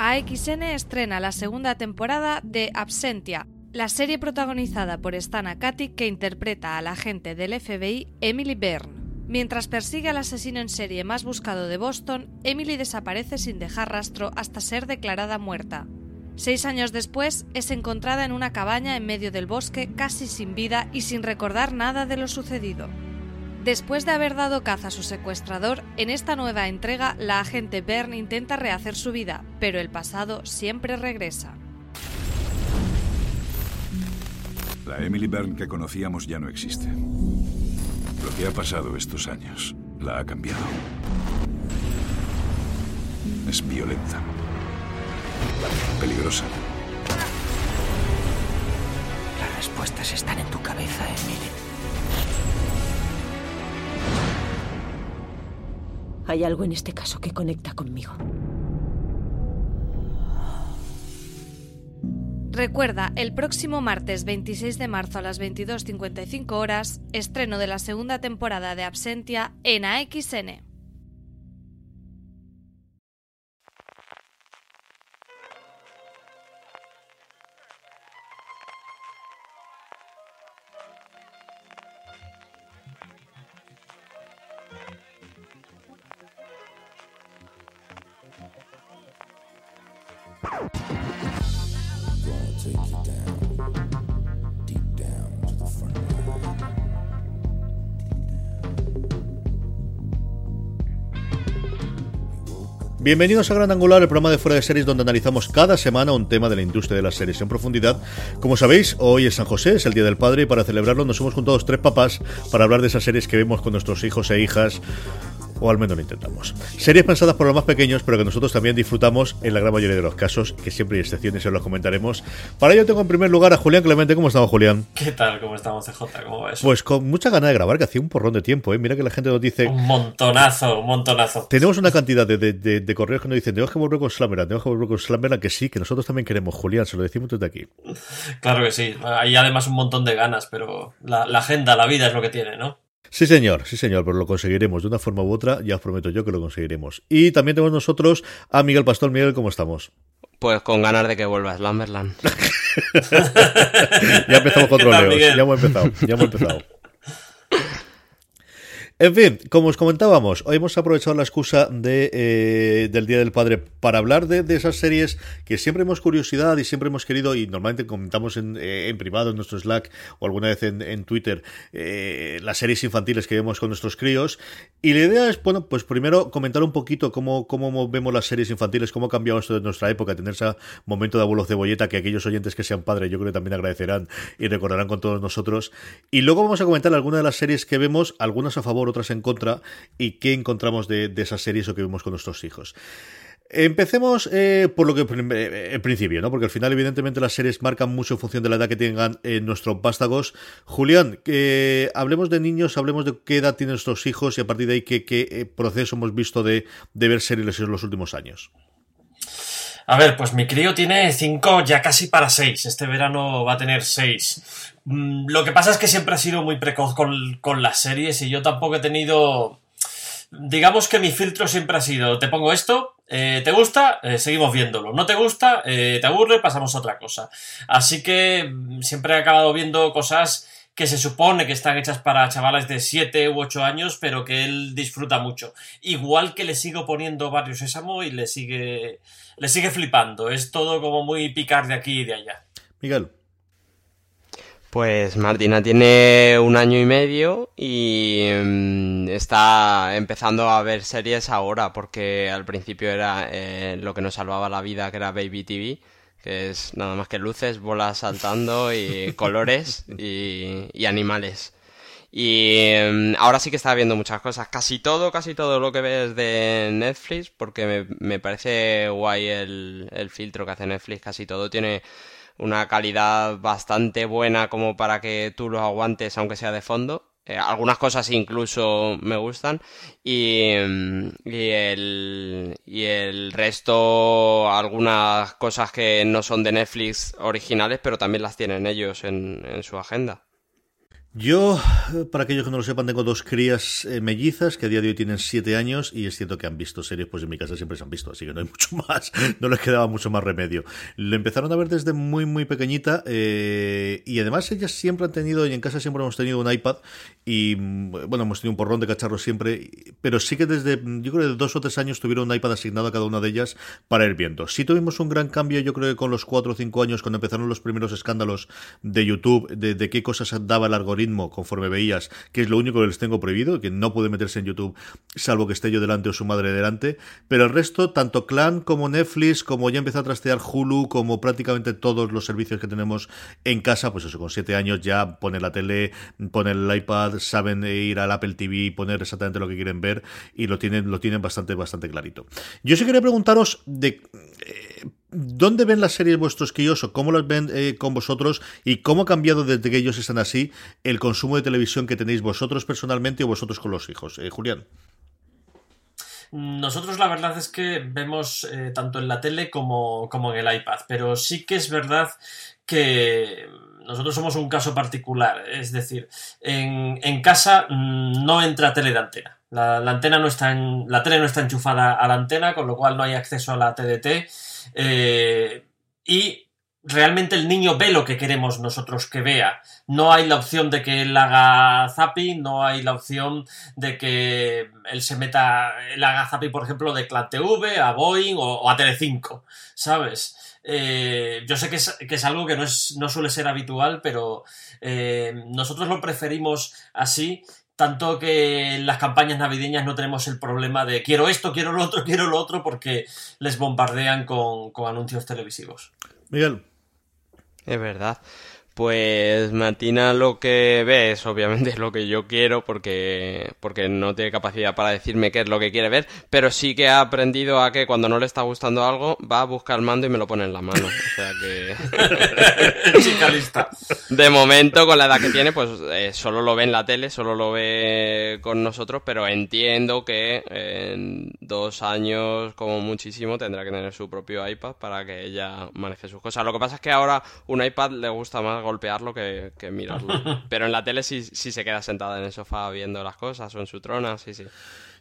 AXN estrena la segunda temporada de Absentia, la serie protagonizada por Stana Katic que interpreta a la agente del FBI Emily Byrne. Mientras persigue al asesino en serie más buscado de Boston, Emily desaparece sin dejar rastro hasta ser declarada muerta. Seis años después, es encontrada en una cabaña en medio del bosque, casi sin vida y sin recordar nada de lo sucedido. Después de haber dado caza a su secuestrador, en esta nueva entrega la agente Byrne intenta rehacer su vida, pero el pasado siempre regresa. La Emily Byrne que conocíamos ya no existe. Lo que ha pasado estos años la ha cambiado. Es violenta. Peligrosa. Las respuestas están en tu cabeza, Emily. Hay algo en este caso que conecta conmigo. Recuerda, el próximo martes 26 de marzo a las 22.55 horas, estreno de la segunda temporada de Absentia en AXN. Bienvenidos a Gran Angular, el programa de fuera de series donde analizamos cada semana un tema de la industria de las series en profundidad. Como sabéis, hoy es San José, es el Día del Padre y para celebrarlo nos hemos juntado tres papás para hablar de esas series que vemos con nuestros hijos e hijas o al menos lo intentamos. Series pensadas por los más pequeños, pero que nosotros también disfrutamos en la gran mayoría de los casos, que siempre hay excepciones y os los comentaremos. Para ello tengo en primer lugar a Julián Clemente. ¿Cómo estamos, Julián? ¿Qué tal? ¿Cómo estamos, CJ? ¿Cómo va eso? Pues con mucha ganas de grabar, que hacía un porrón de tiempo, ¿eh? Mira que la gente nos dice... Un montonazo, un montonazo. Tenemos una cantidad de, de, de, correos que nos dicen, tengo que volver con Slammerland, tengo que volver con Slammerland, que sí, que nosotros también queremos, Julián, se lo decimos desde aquí. Claro que sí, hay además un montón de ganas, pero la, la agenda, la vida es lo que tiene, ¿no? Sí, señor, sí, señor, pero lo conseguiremos de una forma u otra, ya os prometo yo que lo conseguiremos. Y también tenemos nosotros a Miguel Pastor. Miguel, ¿cómo estamos? Pues con ganas de que vuelva Slamberland. ya empezamos con troleos, ya hemos empezado, ya hemos empezado. En fin, como os comentábamos, hoy hemos aprovechado la excusa de, eh, del Día del Padre para hablar de, esas series que siempre hemos curiosidad y siempre hemos querido, y normalmente comentamos en, eh, en privado, en nuestro Slack o alguna vez en, en Twitter, eh, las series infantiles que vemos con nuestros críos. Y la idea es, bueno, pues primero comentar un poquito cómo, cómo vemos las series infantiles, cómo ha cambiado esto de nuestra época, tener ese momento de abuelo cebolleta que aquellos oyentes que sean padres yo creo que también agradecerán y recordarán con todos nosotros. Y luego vamos a comentar algunas de las series que vemos, algunas a favor, otras en contra, y qué encontramos de, de esas series o que vemos con nuestros hijos. Empecemos eh, por lo que eh, en principio, ¿no? Porque al final, evidentemente, las series marcan mucho en función de la edad que tengan eh, nuestros vástagos. Julián, eh, hablemos de niños, hablemos de qué edad tienen nuestros hijos y a partir de ahí qué, qué proceso hemos visto de, de ver series en los últimos años. A ver, pues mi crío tiene cinco, ya casi para seis. Este verano va a tener seis. Mm, lo que pasa es que siempre ha sido muy precoz con, las series y yo tampoco he tenido. Digamos que mi filtro siempre ha sido: te pongo esto, eh, ¿Te gusta? Eh, seguimos viéndolo. ¿No te gusta? Eh, ¿Te aburre? Pasamos a otra cosa. Así que siempre he acabado viendo cosas que se supone que están hechas para chavales de 7 u 8 años, pero que él disfruta mucho. Igual que le sigo poniendo Barrio Sésamo y le sigue, le sigue flipando. Es todo como muy picar de aquí y de allá. Miguel. Pues Martina tiene un año y medio y mmm, está empezando a ver series ahora porque al principio era eh, lo que nos salvaba la vida que era Baby TV, que es nada más que luces, bolas saltando y colores y, y animales. Y em, ahora sí que está viendo muchas cosas. Casi todo, casi todo lo que ves de Netflix, porque me, parece guay el, el filtro que hace Netflix. Casi todo tiene una calidad bastante buena como para que tú lo aguantes aunque sea de fondo. Eh, algunas cosas incluso me gustan y, y, el, y el resto, algunas cosas que no son de Netflix originales, pero también las tienen ellos en, en su agenda. Yo, para aquellos que no lo sepan, tengo dos crías eh, mellizas que a día de hoy tienen siete años y es cierto que han visto series, pues en mi casa siempre se han visto, así que no hay mucho más, no les quedaba mucho más remedio. Lo empezaron a ver desde muy, muy pequeñita eh, y además ellas siempre han tenido, y en casa siempre hemos tenido un iPad y bueno, hemos tenido un porrón de cacharros siempre, pero sí que desde, yo creo que de dos o tres años tuvieron un iPad asignado a cada una de ellas para ir viendo. Sí tuvimos un gran cambio, yo creo que con los cuatro o cinco años, cuando empezaron los primeros escándalos de YouTube, de qué cosas daba el algoritmo conforme veías, que es lo único que les tengo prohibido, que no puede meterse en YouTube salvo que esté yo delante o su madre delante, pero el resto, tanto Clan como Netflix, como ya empezó a trastear Hulu, como prácticamente todos los servicios que tenemos en casa, pues eso, con siete años ya pone la tele, pone el iPad, saben ir al Apple TV, poner exactamente lo que quieren ver y lo tienen, lo tienen bastante, bastante clarito. Yo sí quería preguntaros de ¿Dónde ven las series vuestros críos o cómo las ven eh, con vosotros y cómo ha cambiado desde que ellos están así el consumo de televisión que tenéis vosotros personalmente o vosotros con los hijos? Eh, Julián. Nosotros la verdad es que vemos eh, tanto en la tele como, en el iPad, pero sí que es verdad que nosotros somos un caso particular, es decir, en, en casa mm, no entra tele de antena. La, antena no está en, la tele no está enchufada a la antena, con lo cual no hay acceso a la TDT eh, y realmente el niño ve lo que queremos nosotros que vea. No hay la opción de que él haga zapping, no hay la opción de que él se meta, él haga zapping, por ejemplo, de Clan TV, a Boeing o, a Telecinco, ¿sabes? Eh, yo sé que es, algo que no, es, no suele ser habitual, pero eh, nosotros lo preferimos así tanto que en las campañas navideñas no tenemos el problema de quiero esto, quiero lo otro, quiero lo otro, porque les bombardean con, con anuncios televisivos. Miguel. Es verdad. Pues Martina lo que ve es obviamente lo que yo quiero porque, porque no tiene capacidad para decirme qué es lo que quiere ver, pero sí que ha aprendido a que cuando no le está gustando algo va a buscar el mando y me lo pone en la mano. O sea que... Chica lista. De momento, con la edad que tiene, pues eh, solo lo ve en la tele, solo lo ve con nosotros, pero entiendo que en dos años como muchísimo tendrá que tener su propio iPad para que ella maneje sus cosas. Lo que pasa es que ahora un iPad le gusta más golpearlo que, que mirarlo. Pero en la tele sí, sí se queda sentada en el sofá viendo las cosas o en su trona, sí, sí.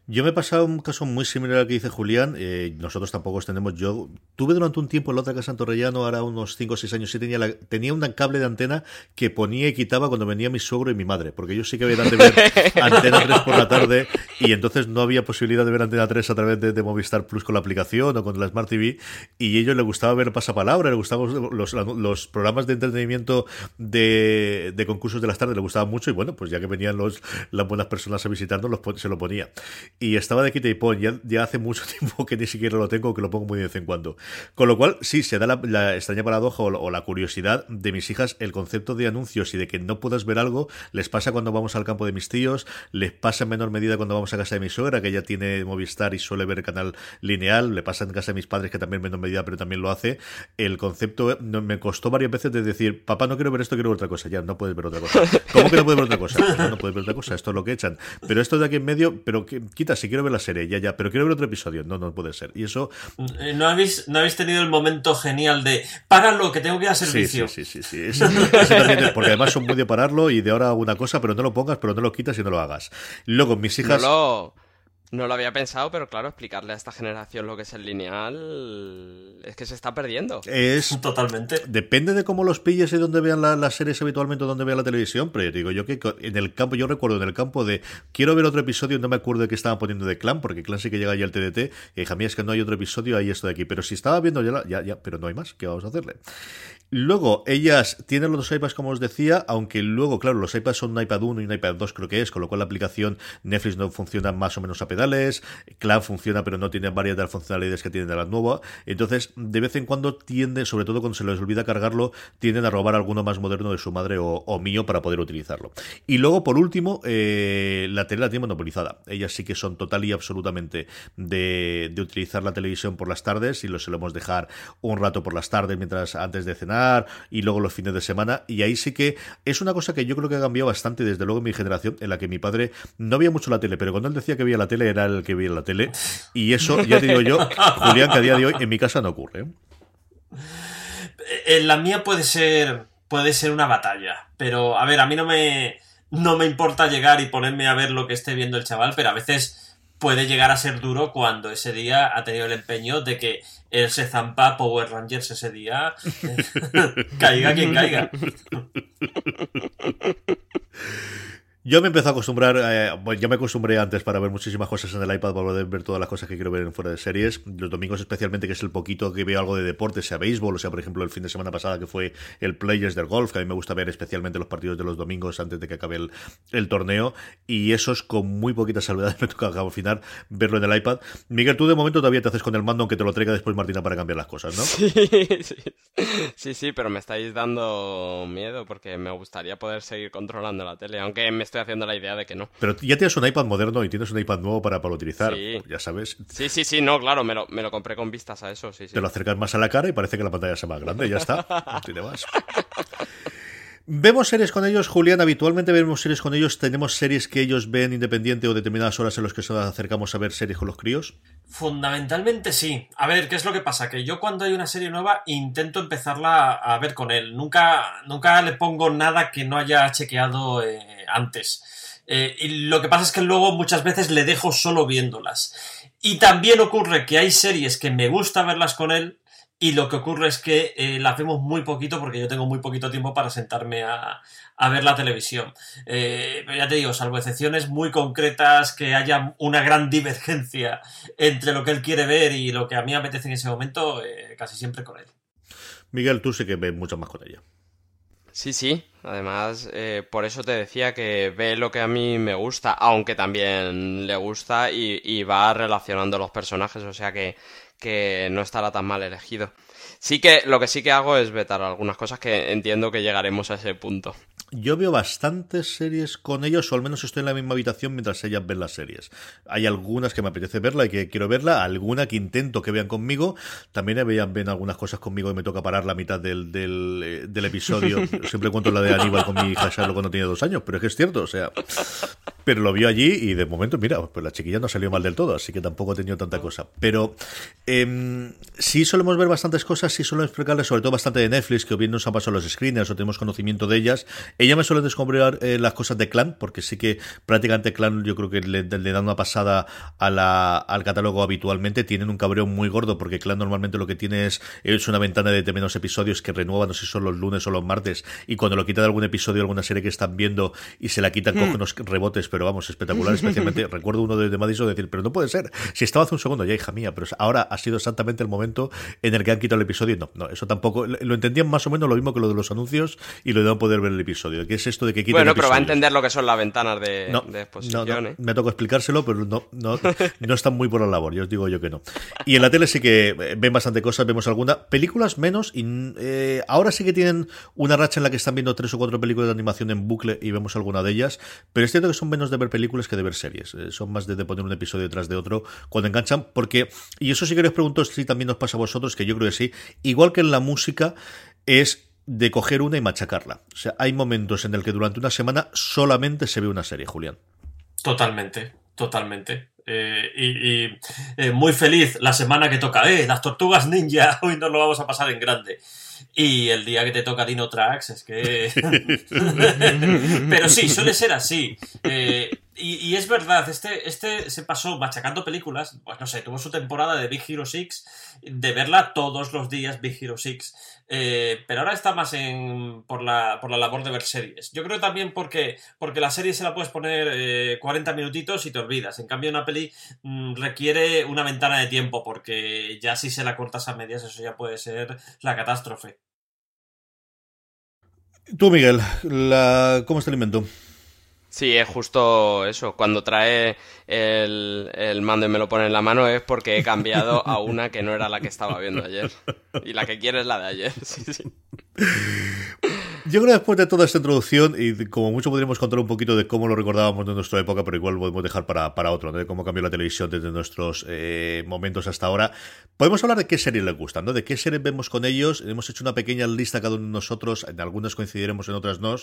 Yo me he pasado un caso muy similar al que dice Julián. Eh, nosotros tampoco tenemos. Yo tuve durante un tiempo en la otra casa en Torrellano, ahora unos 5 o 6 años, sí tenía, tenía un cable de antena que ponía y quitaba cuando venía mi suegro y mi madre. Porque yo sí que había de ver Antena 3 por la tarde y entonces no había posibilidad de ver Antena 3 a través de, Movistar Plus con la aplicación o con la Smart TV. Y a ellos les gustaba ver pasapalabra, les gustaban los, los, programas de entretenimiento de, de, concursos de las tardes, les gustaban mucho. Y bueno, pues ya que venían los, las buenas personas a visitarnos, los, se lo ponía y estaba de quita y pon. Ya, hace mucho tiempo que ni siquiera lo tengo, que lo pongo muy de vez en cuando. Con lo cual, sí, se da la, extraña paradoja o, la curiosidad de mis hijas, el concepto de anuncios y de que no puedas ver algo, les pasa cuando vamos al campo de mis tíos, les pasa en menor medida cuando vamos a casa de mi suegra, que ella tiene Movistar y suele ver el canal lineal, le pasa en casa de mis padres, que también en menor medida, pero también lo hace. El concepto me costó varias veces de decir, papá, no quiero ver esto, quiero ver otra cosa. Ya, no puedes ver otra cosa. ¿Cómo que no puedes ver otra cosa? No, no puedes ver otra cosa, esto es lo que echan. Pero esto de aquí en medio, pero quita, si quiero ver la serie, ya, ya, pero quiero ver otro episodio. No, no puede ser. Y eso. Eh, ¿No habéis, no habéis tenido el momento genial de páralo, que tengo que ir a servicio? Sí, sí, sí. sí, porque además son muy de pararlo y de ahora una cosa, pero no lo pongas, pero no lo quitas y no lo hagas. Luego, mis hijas. No lo había pensado, pero claro, explicarle a esta generación lo que es el lineal es que se está perdiendo. Es totalmente. Depende de cómo los pilles y dónde vean las series habitualmente o dónde vean la televisión, pero digo yo que en el campo, yo recuerdo en el campo de quiero ver otro episodio, no me acuerdo de qué estaban poniendo de Clan, porque Clan sí que llega ya al TDT, y dije, es que no hay otro episodio, ahí esto de aquí, pero si estaba viendo ya, ya, ya, pero no hay más, ¿qué vamos a hacerle? Luego, ellas tienen los dos iPads, como os decía, aunque luego, claro, los iPads son un iPad 1 y un iPad 2, creo que es, con lo cual la aplicación Netflix no funciona más o menos a pedales, Clan funciona pero no tiene varias de las funcionalidades que tiene de la nueva, entonces de vez en cuando tiende, sobre todo cuando se les olvida cargarlo, tienden a robar alguno más moderno de su madre o, mío para poder utilizarlo. Y luego, por último, eh, la tele la tiene monopolizada. Ellas sí que son total y absolutamente de, utilizar la televisión por las tardes y lo solemos dejar un rato por las tardes mientras antes de cenar y luego los fines de semana. Y ahí sí que es una cosa que yo creo que ha cambiado bastante desde luego en mi generación, en la que mi padre no veía mucho la tele, pero cuando él decía que veía la tele era el que veía la tele. Y eso, ya te digo yo, Julián, que a día de hoy en mi casa no ocurre. ¿eh? En la mía puede ser puede ser una batalla, pero a ver, a mí no me no me importa llegar y ponerme a ver lo que esté viendo el chaval, pero a veces puede llegar a ser duro cuando ese día ha tenido el empeño de que él se zampa Power Rangers ese día, caiga quien caiga. Yo me empecé a acostumbrar, eh, bueno, ya me acostumbré antes para ver muchísimas cosas en el iPad para poder ver todas las cosas que quiero ver en fuera de series. Los domingos especialmente, que es el poquito que veo algo de deporte, sea béisbol, o sea, por ejemplo, el fin de semana pasada que fue el Players del Golf, que a mí me gusta ver especialmente los partidos de los domingos antes de que acabe el, torneo. Y eso es con muy poquitas salvedades me toca al final verlo en el iPad. Miguel, tú de momento todavía te haces con el mando, aunque te lo traiga después Martina para cambiar las cosas, ¿no? Sí, sí. Sí, sí, pero me estáis dando miedo porque me gustaría poder seguir controlando la tele, aunque me estoy haciendo la idea de que no. Pero ya tienes un iPad moderno y tienes un iPad nuevo para, para utilizar, ya sabes. Sí, sí, sí, no, claro, me lo, me lo compré con vistas a eso, sí, sí. Te lo acercas más a la cara y parece que la pantalla sea más grande, ya está, no tiene más. Vemos series con ellos, Julián, habitualmente vemos series con ellos, tenemos series que ellos ven independiente o determinadas horas en las que nos acercamos a ver series con los críos. Fundamentalmente sí. A ver, ¿qué es lo que pasa? Que yo cuando hay una serie nueva intento empezarla a ver con él. Nunca, nunca le pongo nada que no haya chequeado eh, antes. Eh, y lo que pasa es que luego muchas veces le dejo solo viéndolas. Y también ocurre que hay series que me gusta verlas con él y lo que ocurre es que eh, las vemos muy poquito porque yo tengo muy poquito tiempo para sentarme a, ver la televisión. Eh, pero ya te digo, salvo excepciones muy concretas, que haya una gran divergencia entre lo que él quiere ver y lo que a mí me apetece en ese momento, casi siempre con él. Miguel, tú sí que ves mucho más con ella. Sí, sí. Además, eh, por eso te decía que ve lo que a mí me gusta, aunque también le gusta y, va relacionando los personajes, o sea que, que no estará tan mal elegido. Sí que lo que sí que hago es vetar algunas cosas que entiendo que llegaremos a ese punto. Yo veo bastantes series con ellos, o al menos estoy en la misma habitación mientras ellas ven las series. Hay algunas que me apetece verla y que quiero verla, alguna que intento que vean conmigo. También vean, ven algunas cosas conmigo y me toca parar la mitad del, del, eh, episodio. Siempre cuento la de Aníbal con mi hija Charlo cuando tenía dos años, pero es que es cierto, o sea. Pero lo vio allí y de momento, mira, pues la chiquilla no salió mal del todo, así que tampoco he tenido tanta cosa. Pero eh, sí solemos ver bastantes cosas, sí solemos explicarles sobre todo bastante de Netflix, que o bien nos han pasado los screeners o tenemos conocimiento de ellas. Ella me suele descubrir eh, las cosas de Clan, porque sí que prácticamente Clan yo creo que le, dan una pasada a la, al catálogo habitualmente. Tienen un cabreo muy gordo, porque Clan normalmente lo que tiene es, es una ventana de menos episodios que renueva, no sé si son los lunes o los martes, y cuando lo quitan de algún episodio, alguna serie que están viendo y se la quitan, hmm. unos rebotes pero vamos, espectacular, especialmente recuerdo uno de, de Madison decir, pero no puede ser, si estaba hace un segundo ya, hija mía, pero ahora ha sido exactamente el momento en el que han quitado el episodio, no, no, eso tampoco, lo entendían más o menos lo mismo que lo de los anuncios y lo de no poder ver el episodio, que es esto de que quiten Bueno, pero va a entender lo que son las ventanas de, no, exposición, no, ¿eh? Me tocó explicárselo, pero no, no, no están muy por la labor, yo os digo yo que no. Y en la tele sí que eh, ven bastante cosas, vemos alguna, películas menos, y eh, ahora sí que tienen una racha en la que están viendo tres o cuatro películas de animación en bucle y vemos alguna de ellas, pero es cierto que son menos de ver películas que de ver series. Eh, son más de, poner un episodio detrás de otro cuando enganchan, porque, y eso sí que les pregunto si también nos pasa a vosotros, que yo creo que sí, igual que en la música, es de coger una y machacarla. O sea, hay momentos en el que durante una semana solamente se ve una serie, Julián. Totalmente, totalmente. Eh, y, eh, muy feliz la semana que toca, eh, las tortugas ninja, hoy nos lo vamos a pasar en grande. Y el día que te toca Dino Tracks es que... Pero sí, suele ser así. Eh, y, es verdad, este, este se pasó machacando películas, pues no sé, tuvo su temporada de Big Hero 6, de verla todos los días Big Hero 6, eh, pero ahora está más en, por, la, por la labor de ver series. Yo creo también porque, porque la serie se la puedes poner 40 eh, minutitos y te olvidas, en cambio una peli mm, requiere una ventana de tiempo, porque ya si se la cortas a medias eso ya puede ser la catástrofe. Tú, Miguel, la... ¿cómo está el invento? Sí, es justo eso. Cuando trae el, mando y me lo pone en la mano es porque he cambiado a una que no era la que estaba viendo ayer. Y la que quiere es la de ayer. Yo creo que después de toda esta introducción, y como mucho podríamos contar un poquito de cómo lo recordábamos de nuestra época, pero igual podemos dejar para, para otro, de cómo cambió la televisión desde nuestros eh, momentos hasta ahora, podemos hablar de qué series les gustan, ¿no? de qué series vemos con ellos. Hemos hecho una pequeña lista cada uno de nosotros, en algunas coincidiremos, en otras no,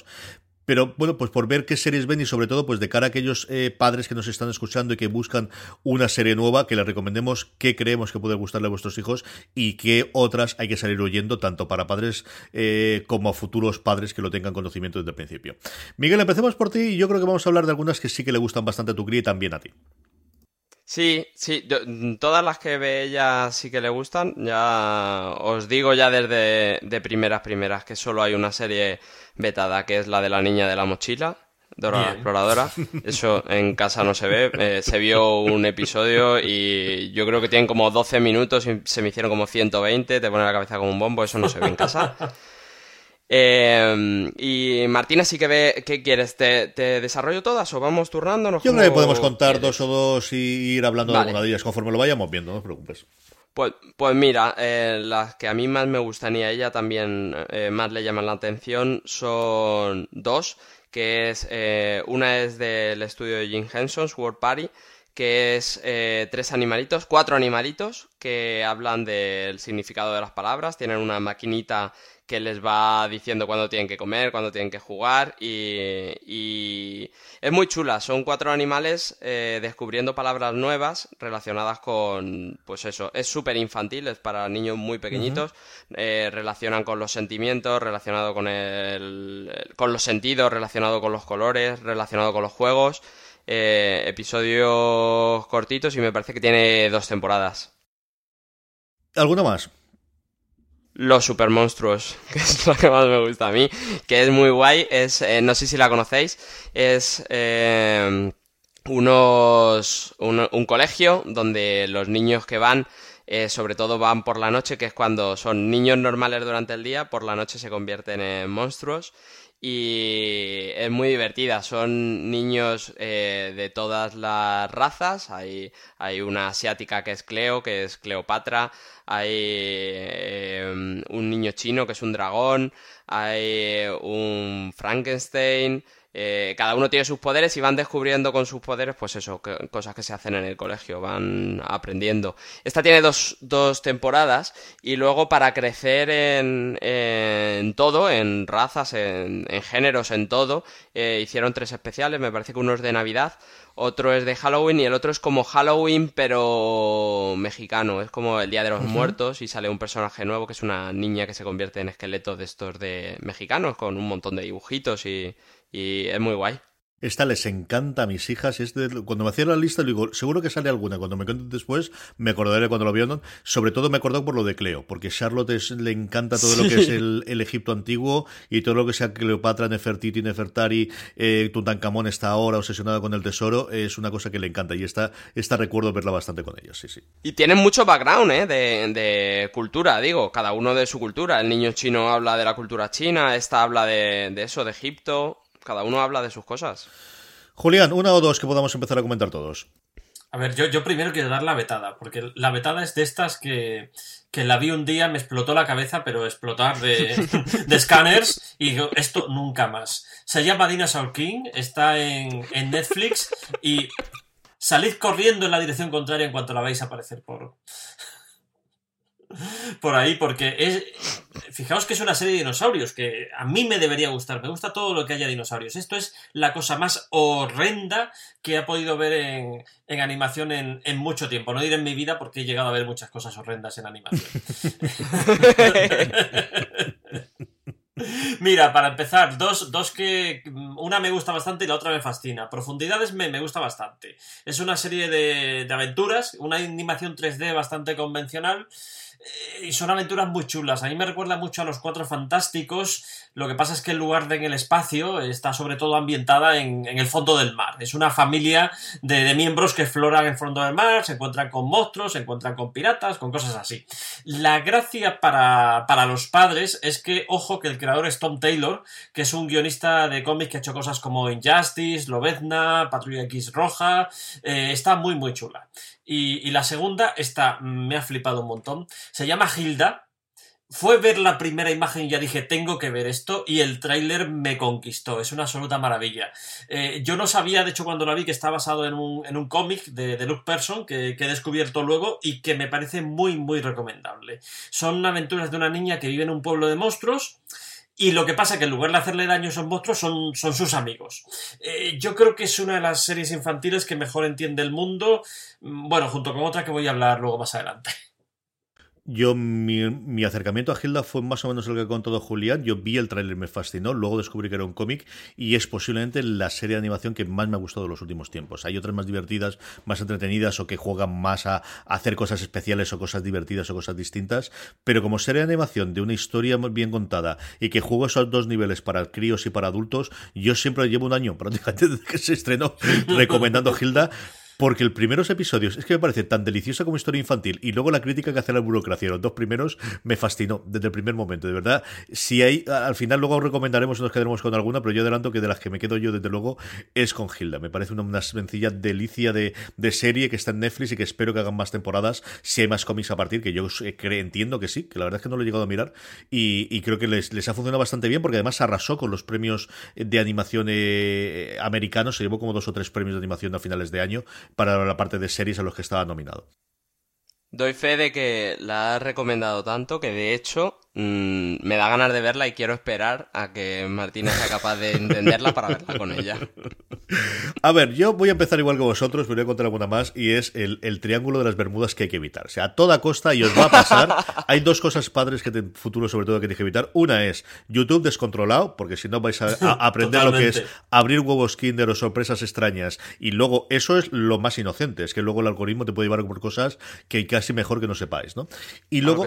pero bueno, pues por ver qué series ven y sobre todo pues de cara a aquellos eh, padres que nos están escuchando y que buscan una serie nueva, que les recomendemos qué creemos que puede gustarle a vuestros hijos y qué otras hay que salir oyendo, tanto para padres eh, como a futuros padres que lo tengan conocimiento desde el principio. Miguel, empecemos por ti y yo creo que vamos a hablar de algunas que sí que le gustan bastante a tu cría y también a ti. Sí, sí, todas las que ve ella sí que le gustan. Ya os digo ya desde de primeras primeras que solo hay una serie vetada que es la de la niña de la mochila, Dora la Exploradora. Eso en casa no se ve. Eh, se vio un episodio y yo creo que tienen como 12 minutos y se me hicieron como 120. Te pone la cabeza como un bombo. Eso no se ve en casa. Eh, y Martina sí que ve, ¿qué quieres? ¿Te, desarrollo todas o vamos turnándonos? Yo creo que podemos contar dos o dos y ir hablando de alguna de ellas conforme lo vayamos viendo, no te preocupes. Pues, pues mira, eh, las que a mí más me gustan y a ella también eh, más le llaman la atención son dos, que es eh, una es del estudio de Jim Henson's World Party, que es tres animalitos, cuatro animalitos que hablan del significado de las palabras, tienen una maquinita que les va diciendo cuándo tienen que comer, cuándo tienen que jugar y, es muy chula. Son cuatro animales eh, descubriendo palabras nuevas relacionadas con, pues eso, es súper infantil, es para niños muy pequeñitos, eh, relacionan con los sentimientos, relacionado con el, con los sentidos, relacionado con los colores, relacionado con los juegos. Eh, episodios cortitos y me parece que tiene dos temporadas. ¿Alguna más? Los supermonstruos, que es lo que más me gusta a mí, que es muy guay, es, eh, no sé si la conocéis, es eh, unos, un, colegio donde los niños que van, eh, sobre todo van por la noche, que es cuando son niños normales durante el día, por la noche se convierten en monstruos y es muy divertida. Son niños eh, de todas las razas. Hay, hay una asiática que es Cleo, que es Cleopatra. Hay eh, un niño chino que es un dragón. Hay un Frankenstein. Eh, cada uno tiene sus poderes y van descubriendo con sus poderes, pues eso, cosas que se hacen en el colegio, van aprendiendo. Esta tiene dos, dos temporadas y luego para crecer en, en todo, en razas, en, géneros, en todo, eh, hicieron tres especiales, me parece que uno es de Navidad, otro es de Halloween y el otro es como Halloween pero mexicano, es como el Día de los Muertos y sale un personaje nuevo que es una niña que se convierte en esqueleto de estos de mexicanos con un montón de dibujitos y, y es muy guay. Esta les encanta a mis hijas. Es cuando me hacía la lista, digo, seguro que sale alguna. Cuando me cuenten después, me acordaré cuando lo vieron. Sobre todo me acordó por lo de Cleo, porque Charlotte le encanta todo lo que es el, Egipto antiguo y todo lo que sea Cleopatra, Nefertiti, Nefertari, eh, Tutankamón está ahora obsesionada con el tesoro. Es una cosa que le encanta y esta, esta recuerdo verla bastante con ellos, sí, sí. Y tienen mucho background, ¿eh? De, de, cultura, digo, cada uno de su cultura. El niño chino habla de la cultura china, esta habla de, de eso, de Egipto cada uno habla de sus cosas. Julián, una o dos que podamos empezar a comentar todos. A ver, yo, yo primero quiero dar la vetada, porque la vetada es de estas que, la vi un día, me explotó la cabeza, pero explotar de, de scanners, y digo, esto nunca más. Se llama Dinosaur King, está en, en Netflix, y salid corriendo en la dirección contraria en cuanto la veis aparecer por, por ahí, porque es. Fijaos que es una serie de dinosaurios que a mí me debería gustar. Me gusta todo lo que haya dinosaurios. Esto es la cosa más horrenda que he podido ver en, en animación en, mucho tiempo. No diré en mi vida porque he llegado a ver muchas cosas horrendas en animación. Mira, para empezar, dos, dos que. Una me gusta bastante y la otra me fascina. Profundidades me, me gusta bastante. Es una serie de, de aventuras, una animación 3D bastante convencional y son aventuras muy chulas. A mí me recuerda mucho a los Cuatro Fantásticos. Lo que pasa es que en lugar de en el espacio, está sobre todo ambientada en, el fondo del mar. Es una familia de, miembros que exploran el fondo del mar, se encuentran con monstruos, se encuentran con piratas, con cosas así. La gracia para, los padres es que, ojo, que el creador es Tom Taylor, que es un guionista de cómics que ha hecho cosas como Injustice, Lobezna, Patrulla X Roja. Eh, está muy, muy chula. Y, la segunda, esta me ha flipado un montón. Se llama Hilda. Fue ver la primera imagen y ya dije, tengo que ver esto, y el tráiler me conquistó, es una absoluta maravilla. Eh, yo no sabía, de hecho, cuando la vi, que está basado en un, cómic de, de, Luke Person, que, que, he descubierto luego, y que me parece muy, muy recomendable. Son aventuras de una niña que vive en un pueblo de monstruos, y lo que pasa es que en lugar de hacerle daño a esos monstruos son, son sus amigos. Eh, yo creo que es una de las series infantiles que mejor entiende el mundo, mm, bueno, junto con otra que voy a hablar luego más adelante. Yo, mi, acercamiento a Hilda fue más o menos el que ha contado Julián. Yo vi el tráiler, me fascinó, luego descubrí que era un cómic y es posiblemente la serie de animación que más me ha gustado en los últimos tiempos. Hay otras más divertidas, más entretenidas o que juegan más a, hacer cosas especiales o cosas divertidas o cosas distintas, pero como serie de animación de una historia bien contada y que juego esos dos niveles para críos y para adultos, yo siempre llevo un año prácticamente desde que se estrenó recomendando Hilda porque el primeros episodios es que me parece tan deliciosa como historia infantil y luego la crítica que hace la burocracia, los dos primeros, me fascinó desde el primer momento, de verdad. Si hay, al final luego recomendaremos nos quedaremos con alguna, pero yo adelanto que de las que me quedo yo, desde luego, es con Hilda. Me parece una, sencilla delicia de, serie que está en Netflix y que espero que hagan más temporadas, si hay más cómics a partir, que yo entiendo que sí, que la verdad es que no lo he llegado a mirar y, creo que les, ha funcionado bastante bien porque además arrasó con los premios de animación eh, americanos, se llevó como dos o tres premios de animación a finales de año para la parte de series a los que estaba nominado. Doy fe de que la has recomendado tanto que de hecho Mm, me da ganas de verla y quiero esperar a que Martina sea capaz de entenderla para verla con ella. A ver, yo voy a empezar igual que vosotros, pero voy a contar alguna más, y es el, triángulo de las Bermudas que hay que evitar. O sea, a toda costa, y os va a pasar, hay dos cosas padres que en futuro sobre todo que hay que evitar. Una es YouTube descontrolado, porque si no vais a, aprender lo que es abrir huevos Kinder o sorpresas extrañas, y luego eso es lo más inocente, es que luego el algoritmo te puede llevar por cosas que casi mejor que no sepáis, ¿no? Y luego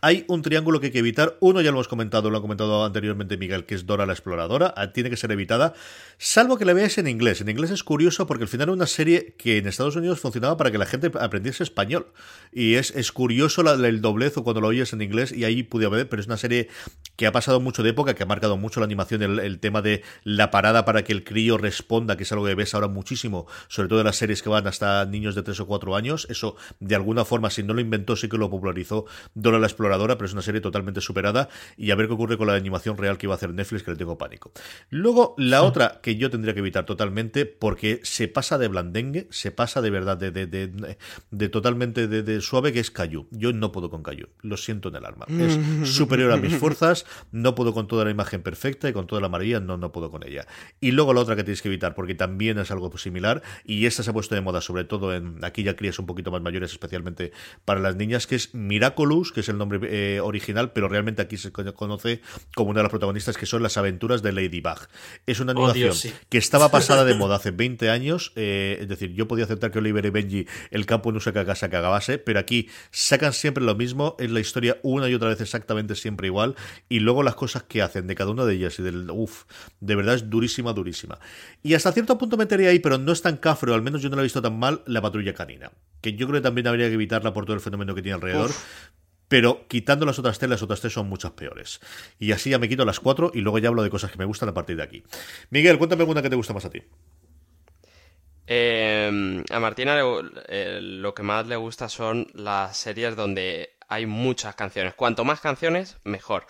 hay un triángulo que hay que evitar. Uno ya lo hemos comentado, lo ha comentado anteriormente Miguel, que es Dora la Exploradora. Ah, tiene que ser evitada, salvo que la veáis en inglés. En inglés es curioso porque al final era una serie que en Estados Unidos funcionaba para que la gente aprendiese español. Y es, es curioso el doblez o cuando lo oyes en inglés y ahí pude ver, pero es una serie que ha pasado mucho de época, que ha marcado mucho la animación, el, tema de la parada para que el crío responda, que es algo que ves ahora muchísimo, sobre todo en las series que van hasta niños de 3 o 4 años. Eso, de alguna forma, si no lo inventó, sí que lo popularizó Dora la Exploradora, pero es una serie totalmente superada y a ver qué ocurre con la animación real que iba a hacer Netflix, que le tengo pánico. Luego, la otra que yo tendría que evitar totalmente, porque se pasa de blandengue, se pasa de verdad de, de, totalmente de, suave, que es Cayu. Yo no puedo con Cayu, lo siento en el alma. Es superior a mis fuerzas, no puedo con toda la imagen perfecta y con toda la maravilla, no, no puedo con ella. Y luego la otra que tienes que evitar, porque también es algo similar, y esta se ha puesto de moda, sobre todo en aquí ya crías un poquito más mayores, especialmente para las niñas, que es Miraculous, que es el nombre eh, original, pero realmente aquí se conoce como una de las protagonistas, que son las aventuras de Ladybug. Es una oh, animación que estaba pasada de moda hace 20 años, eh, es decir, yo podía aceptar que Oliver y Benji el campo no se cagase, cagabase, pero aquí sacan siempre lo mismo, es la historia una y otra vez exactamente siempre igual, y luego las cosas que hacen de cada una de ellas y del uff, de verdad es durísima, durísima. Y hasta cierto punto metería ahí, pero no es tan cafre, al menos yo no la he visto tan mal, la patrulla canina, que yo creo que también habría que evitarla por todo el fenómeno que tiene alrededor pero quitando las otras tres, las otras tres son muchas peores. Y así ya me quito las cuatro y luego ya hablo de cosas que me gustan a partir de aquí. Miguel, cuéntame una que te gusta más a ti. Em, a Martina eh, lo que más le gusta son las series donde hay muchas canciones. Cuanto más canciones, mejor.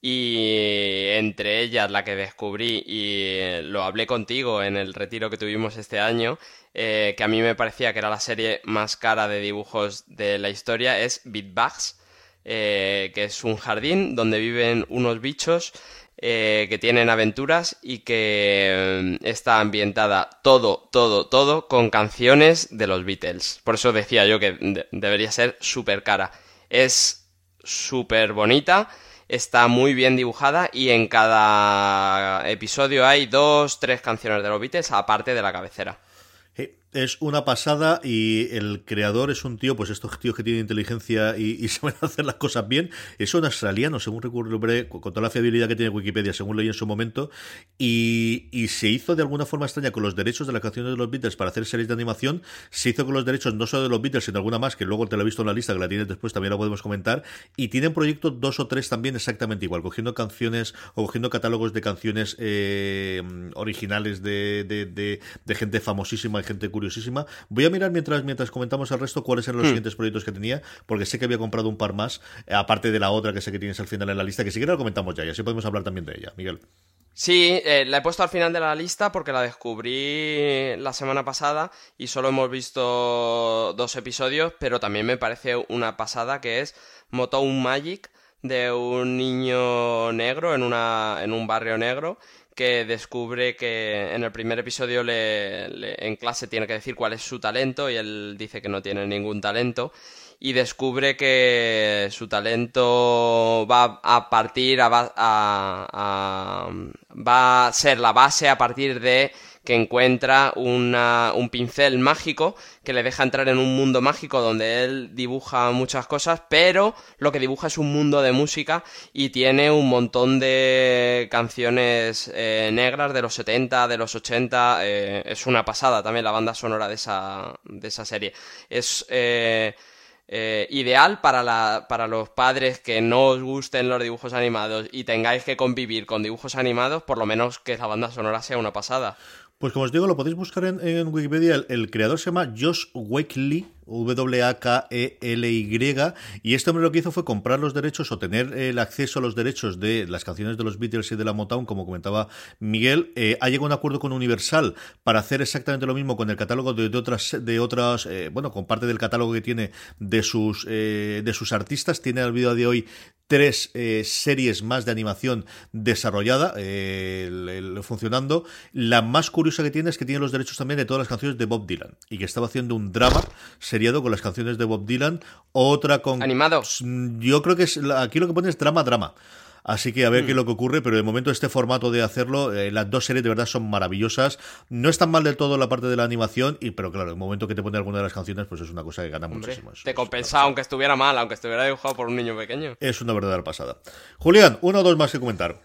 Y entre ellas la que descubrí y lo hablé contigo en el retiro que tuvimos este año, eh, que a mí me parecía que era la serie más cara de dibujos de la historia, es Beatbugs eh, que es un jardín donde viven unos bichos eh, que tienen aventuras y que mm, está ambientada todo, todo, todo con canciones de los Beatles. Por eso decía yo que debería ser súper cara. Es súper bonita, está muy bien dibujada y en cada episodio hay dos, tres canciones de los Beatles aparte de la cabecera. Es una pasada y el creador es un tío, pues estos tíos que tienen inteligencia y, saben hacer las cosas bien. Es un australiano, según recuerdo, con toda la fiabilidad que tiene Wikipedia, según leí en su momento, y, y, se hizo de alguna forma extraña con los derechos de las canciones de los Beatles para hacer series de animación. Se hizo con los derechos no solo de los Beatles, sino alguna más, que luego te la he visto en la lista, que la tienes después, también la podemos comentar. Y tienen proyectos dos o tres también exactamente igual, cogiendo canciones o cogiendo catálogos de canciones eh, originales de, de, de, gente famosísima y gente curiosísima. Voy a mirar mientras, mientras comentamos el resto cuáles eran los hmm. siguientes proyectos que tenía, porque sé que había comprado un par más, eh, aparte de la otra que sé que tienes al final en la lista, que si quieres lo comentamos ya, y así podemos hablar también de ella. Miguel. Sí, eh, la he puesto al final de la lista porque la descubrí la semana pasada y solo hemos visto dos episodios, pero también me parece una pasada que es Motown Magic de un niño negro en, una, en un barrio negro que descubre que en el primer episodio le, en clase tiene que decir cuál es su talento y él dice que no tiene ningún talento y descubre que su talento va a partir a, va a ser la base a partir de que encuentra un pincel mágico que le deja entrar en un mundo mágico donde él dibuja muchas cosas, pero lo que dibuja es un mundo de música y tiene un montón de canciones eh, negras de los 70, de los 80. Eh, es una pasada también la banda sonora de esa, de esa serie. Es. Eh, eh, ideal para, la, para los padres que no os gusten los dibujos animados y tengáis que convivir con dibujos animados, por lo menos que la banda sonora sea una pasada. Pues como os digo, lo podéis buscar en, Wikipedia. El, creador se llama Josh Wakely, W-A-K-E-L-Y, y este hombre lo que hizo fue comprar los derechos o tener el acceso a los derechos de las canciones de los Beatles y de la Motown, como comentaba Miguel. Eh, ha llegado a un acuerdo con Universal para hacer exactamente lo mismo con el catálogo de, otras, de otras eh, bueno, con parte del catálogo que tiene de sus, eh, de sus artistas. Tiene al día de hoy tres series más de animación desarrollada, funcionando. La más curiosa que tiene es que tiene los derechos también de todas las canciones de Bob Dylan y que estaba haciendo un drama con las canciones de Bob Dylan, otra con... Animados. Yo creo que es, aquí lo que pone es drama, drama. Así que a ver qué es mm. lo que ocurre, pero de momento este formato de hacerlo, eh, las dos series de verdad son maravillosas. No están mal del todo la parte de la animación, y pero claro, el momento que te pone alguna de las canciones, pues es una cosa que gana muchísimo. Te compensa, aunque estuviera mal, aunque estuviera dibujado por un niño pequeño. Es una verdadera pasada. Julián, uno o dos más que comentar.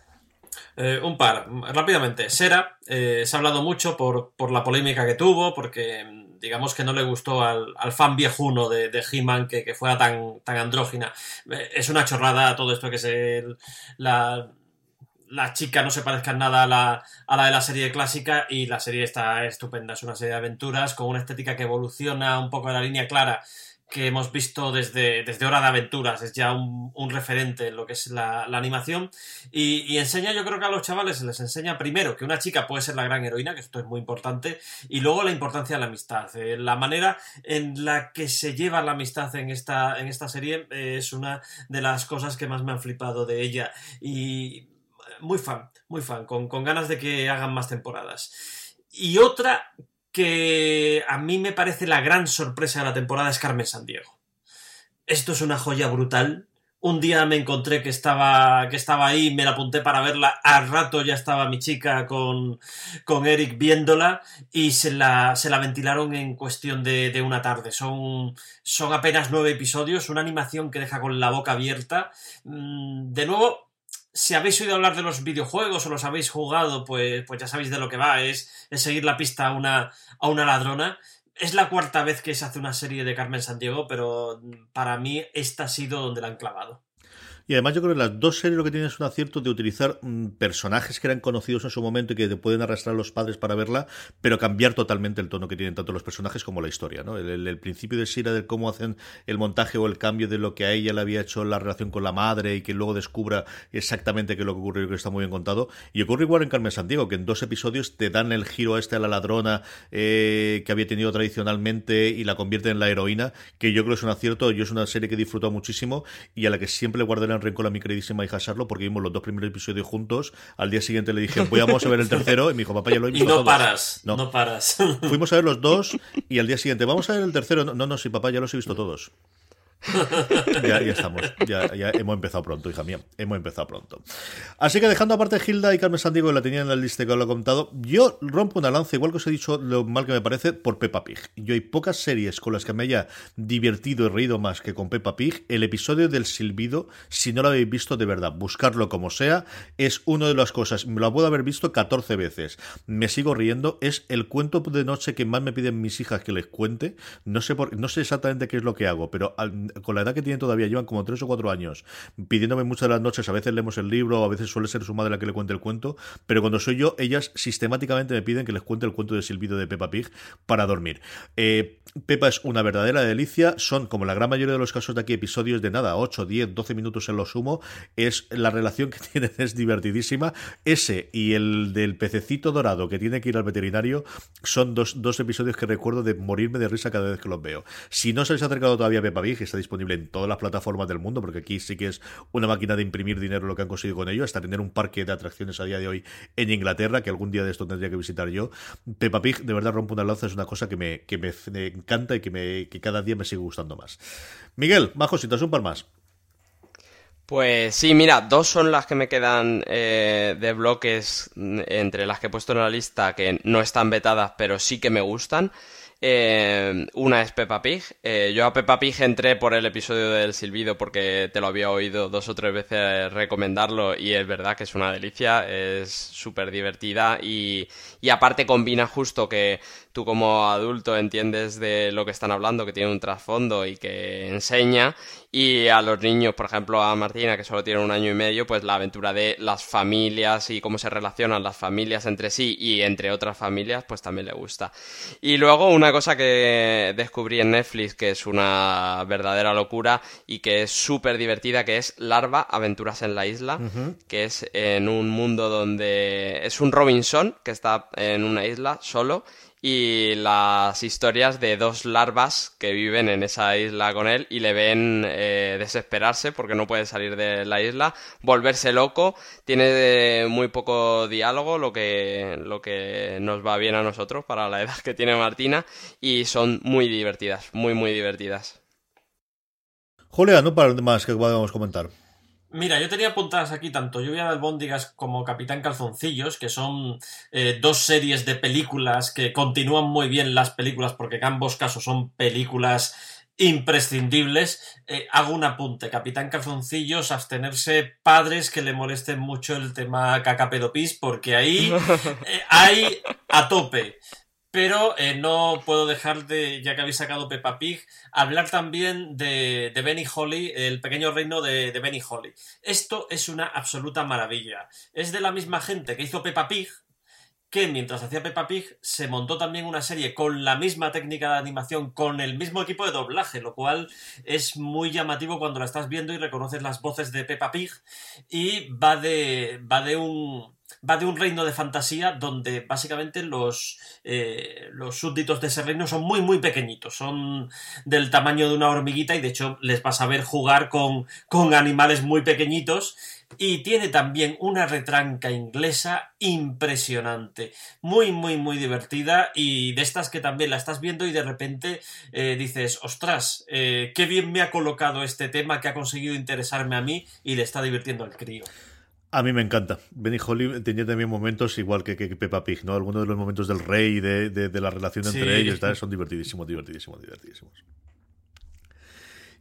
Eh, un par, rápidamente. Sera, eh, se ha hablado mucho por, por, la polémica que tuvo, porque digamos que no le gustó al, fan viejuno de, de He-Man que, fuera tan, tan andrógina. Eh, es una chorrada todo esto que se. La, la chica no se parezca nada a la, a la de la serie clásica y la serie está estupenda. Es una serie de aventuras con una estética que evoluciona un poco de la línea clara que hemos visto desde, desde Hora de Aventuras, es ya un, referente en lo que es la, animación, y, enseña, yo creo que a los chavales les enseña primero que una chica puede ser la gran heroína, que esto es muy importante, y luego la importancia de la amistad. Eh, la manera en la que se lleva la amistad en esta, en esta serie eh, es una de las cosas que más me han flipado de ella, y muy fan, muy fan, con, con ganas de que hagan más temporadas. Y otra que a mí me parece la gran sorpresa de la temporada es Carmen Sandiego. Esto es una joya brutal. Un día me encontré que estaba, que estaba ahí, me la apunté para verla. Al rato ya estaba mi chica con, con Eric viéndola y se la, se la ventilaron en cuestión de, de, una tarde. Son, son apenas nueve episodios, una animación que deja con la boca abierta. Mm, de nuevo, si habéis oído hablar de los videojuegos o los habéis jugado, pues, pues ya sabéis de lo que va, es, es seguir la pista a una, a una ladrona. Es la cuarta vez que se hace una serie de Carmen Sandiego, pero para mí esta ha sido donde la han clavado. Y además yo creo que las dos series lo que tienen es un acierto de utilizar mm, personajes que eran conocidos en su momento y que te pueden arrastrar a los padres para verla, pero cambiar totalmente el tono que tienen tanto los personajes como la historia. ¿no? El, principio de Sira de cómo hacen el montaje o el cambio de lo que a ella le había hecho la relación con la madre y que luego descubra exactamente qué es lo que ocurrió, que está muy bien contado. Y ocurre igual en Carmen Santiago, que en dos episodios te dan el giro a este a la ladrona eh, que había tenido tradicionalmente y la convierte en la heroína, que yo creo que es un acierto. Yo es una serie que he muchísimo y a la que siempre le guardaré en rencor a mi queridísima hija Charlo porque vimos los dos primeros episodios juntos. Al día siguiente le dije, voy a ver el tercero. Y me dijo, papá, ya lo he visto. Y no paras, no. paras. Fuimos a ver los dos y al día siguiente, vamos a ver el tercero. No, no, sí, papá, ya los he visto todos. ya, estamos. Ya, hemos empezado pronto, hija mía. Hemos empezado pronto. Así que dejando aparte Hilda y Carmen Sandiego, que la tenía en la lista que os lo he contado, yo rompo una lanza, igual que os he dicho lo mal que me parece, por Peppa Pig. Yo hay pocas series con las que me haya divertido y reído más que con Peppa Pig. El episodio del silbido, si no lo habéis visto de verdad, buscarlo como sea, es una de las cosas. Me lo puedo haber visto 14 veces. Me sigo riendo. Es el cuento de noche que más me piden mis hijas que les cuente. No sé, por, no sé exactamente qué es lo que hago, pero con la edad que tienen todavía, llevan como 3 o 4 años pidiéndome muchas de las noches. A veces leemos el libro, a veces suele ser su madre la que le cuente el cuento. Pero cuando soy yo, ellas sistemáticamente me piden que les cuente el cuento de silbido de Peppa Pig para dormir. Eh, Pepa es una verdadera delicia. Son, como la gran mayoría de los casos de aquí, episodios de nada, 8, 10, 12 minutos en lo sumo. Es la relación que tienen es divertidísima. Ese y el del pececito dorado que tiene que ir al veterinario son dos, dos episodios que recuerdo de morirme de risa cada vez que los veo. Si no se habéis acercado todavía a Peppa Pig, está disponible en todas las plataformas del mundo, porque aquí sí que es una máquina de imprimir dinero lo que han conseguido con ello, hasta tener un parque de atracciones a día de hoy en Inglaterra, que algún día de esto tendría que visitar yo. Peppa Pig, de verdad, rompe una lanza, es una cosa que me, que me encanta y que, me, que cada día me sigue gustando más. Miguel, Majo, si te un par más. Pues sí, mira, dos son las que me quedan eh, de bloques entre las que he puesto en la lista que no están vetadas, pero sí que me gustan. Eh, una es Peppa Pig. Eh, yo a Peppa Pig entré por el episodio del silbido porque te lo había oído dos o tres veces recomendarlo y es verdad que es una delicia, es súper divertida y, y aparte combina justo que tú como adulto entiendes de lo que están hablando, que tiene un trasfondo y que enseña, y a los niños, por ejemplo a Martina, que solo tiene un año y medio, pues la aventura de las familias y cómo se relacionan las familias entre sí y entre otras familias, pues también le gusta. Y luego una cosa que descubrí en Netflix, que es una verdadera locura y que es súper divertida, que es Larva, Aventuras en la Isla, que es en un mundo donde es un Robinson que está en una isla solo y las historias de dos larvas que viven en esa isla con él y le ven eh, desesperarse porque no puede salir de la isla, volverse loco, tiene muy poco diálogo, lo que, lo que nos va bien a nosotros para la edad que tiene Martina y son muy divertidas, muy muy divertidas. Julia, no para más que podemos comentar. Mira, yo tenía apuntadas aquí tanto Lluvia de Albóndigas como Capitán Calzoncillos, que son eh, dos series de películas que continúan muy bien las películas porque en ambos casos son películas imprescindibles. Eh, hago un apunte, Capitán Calzoncillos, abstenerse padres que le molesten mucho el tema cacapedopis porque ahí eh, hay a tope. Pero eh, no puedo dejar de, ya que habéis sacado Peppa Pig, hablar también de, Benny Holly, el pequeño reino de, de, Benny Holly. Esto es una absoluta maravilla. Es de la misma gente que hizo Peppa Pig, que mientras hacía Peppa Pig se montó también una serie con la misma técnica de animación, con el mismo equipo de doblaje, lo cual es muy llamativo cuando la estás viendo y reconoces las voces de Peppa Pig. Y va de, va de un va de un reino de fantasía donde básicamente los, eh, los súbditos de ese reino son muy muy pequeñitos, son del tamaño de una hormiguita y de hecho les vas a ver jugar con, con animales muy pequeñitos y tiene también una retranca inglesa impresionante, muy muy muy divertida y de estas que también la estás viendo y de repente eh, dices, ostras, eh, qué bien me ha colocado este tema que ha conseguido interesarme a mí y le está divirtiendo al crío. A mí me encanta. Benny Holly tenía también momentos igual que, que, Peppa Pig, ¿no? Algunos de los momentos del rey, de, de, la relación entre ellos, son divertidísimos, divertidísimos, divertidísimos.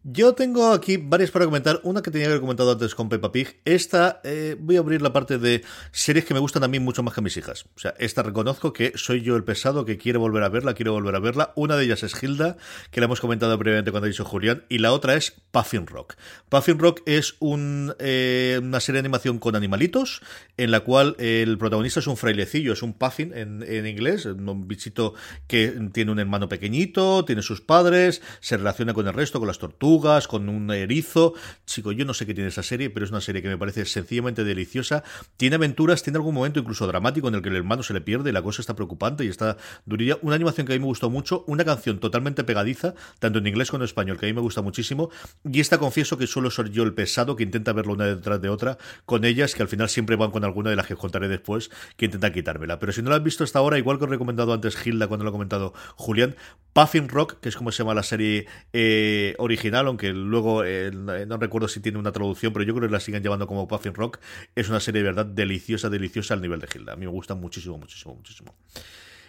Yo tengo aquí varias para comentar. Una que tenía que haber comentado antes con Peppa Pig. Esta, eh, voy a abrir la parte de series que me gustan a mí mucho más que a mis hijas. O sea, esta reconozco que soy yo el pesado que quiere volver a verla, quiero volver a verla. Una de ellas es Hilda, que la hemos comentado previamente cuando ha dicho Julián, y la otra es Puffin Rock. Puffin Rock es eh, una serie de animación con animalitos, en la cual el protagonista es un frailecillo, es un Puffin en, en inglés, un bichito que tiene un hermano pequeñito, tiene sus padres, se relaciona con el resto, con las tortugas con un erizo. Chico, yo no sé qué tiene esa serie, pero es una serie que me parece sencillamente deliciosa. Tiene aventuras, tiene algún momento incluso dramático en el que el hermano se le pierde y la cosa está preocupante y está durilla. Una animación que a mí me gustó mucho, una canción totalmente pegadiza, tanto en inglés como en español, que a mí me gusta muchísimo. Y esta confieso que suelo ser yo el pesado que intenta verlo una detrás de otra con ellas, que al final siempre van con alguna de las que contaré después, que intenta quitármela. Pero si no la has visto hasta ahora, igual que os he recomendado antes Hilda cuando lo ha comentado Julián, Puffin Rock, que es como se llama la serie eh, original, aunque luego eh, no recuerdo si tiene una traducción, pero yo creo que la siguen llevando como Puffin Rock. Es una serie de verdad deliciosa, deliciosa al nivel de Hilda. A mí me gusta muchísimo, muchísimo, muchísimo.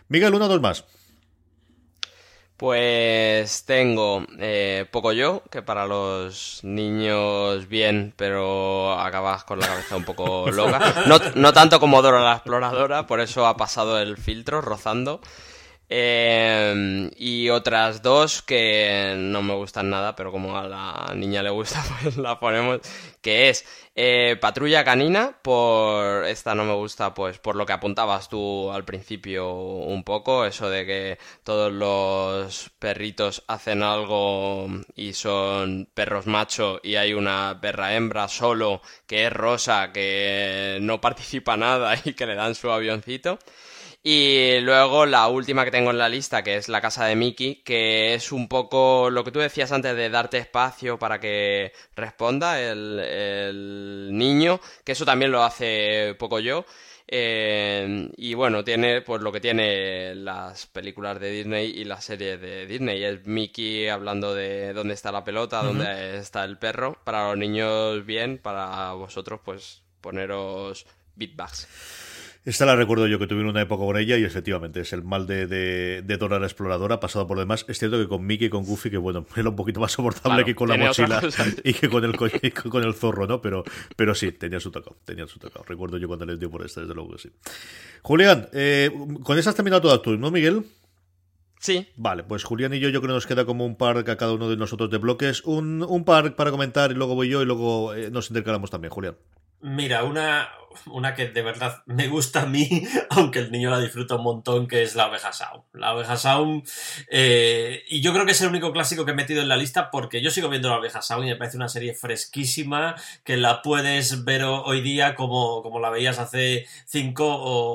Miguel, una o dos más. Pues tengo eh, Poco Yo, que para los niños bien, pero acabas con la cabeza un poco loca. No, no tanto como Dora la Exploradora, por eso ha pasado el filtro rozando. Eh, y otras dos que no me gustan nada, pero como a la niña le gusta, pues la ponemos. Que es eh, Patrulla Canina, por esta no me gusta, pues por lo que apuntabas tú al principio un poco, eso de que todos los perritos hacen algo y son perros macho y hay una perra hembra solo que es rosa, que no participa nada y que le dan su avioncito. Y luego la última que tengo en la lista, que es La Casa de Mickey, que es un poco lo que tú decías antes de darte espacio para que responda el, niño, que eso también lo hace poco yo. Eh, y bueno, tiene pues lo que tiene las películas de Disney y las series de Disney. Es Mickey hablando de dónde está la pelota, dónde está el perro. Para los niños bien, para vosotros pues poneros beatbags. Esta la recuerdo yo que tuve una época con ella y efectivamente es el mal de, de, de Dora la Exploradora pasado por demás. Es cierto que con Mickey y con Goofy, que bueno, era un poquito más soportable que con la mochila y que con el, con el zorro, ¿no? Pero, pero sí, tenía su tocado, tenía su tocado. Recuerdo yo cuando les dio por esta, desde luego que sí. Julián, eh, con esa has terminado todas tú, ¿no, Miguel? Sí. Vale, pues Julián y yo, yo creo que nos queda como un par a cada uno de nosotros de bloques. Un, un par para comentar y luego voy yo y luego eh, nos intercalamos también, Julián. Mira, una, una que de verdad me gusta a mí, aunque el niño la disfruta un montón, que es la oveja Sound. La oveja Sound, eh, y yo creo que es el único clásico que he metido en la lista porque yo sigo viendo la oveja Sound y me parece una serie fresquísima que la puedes ver hoy día como, como la veías hace 5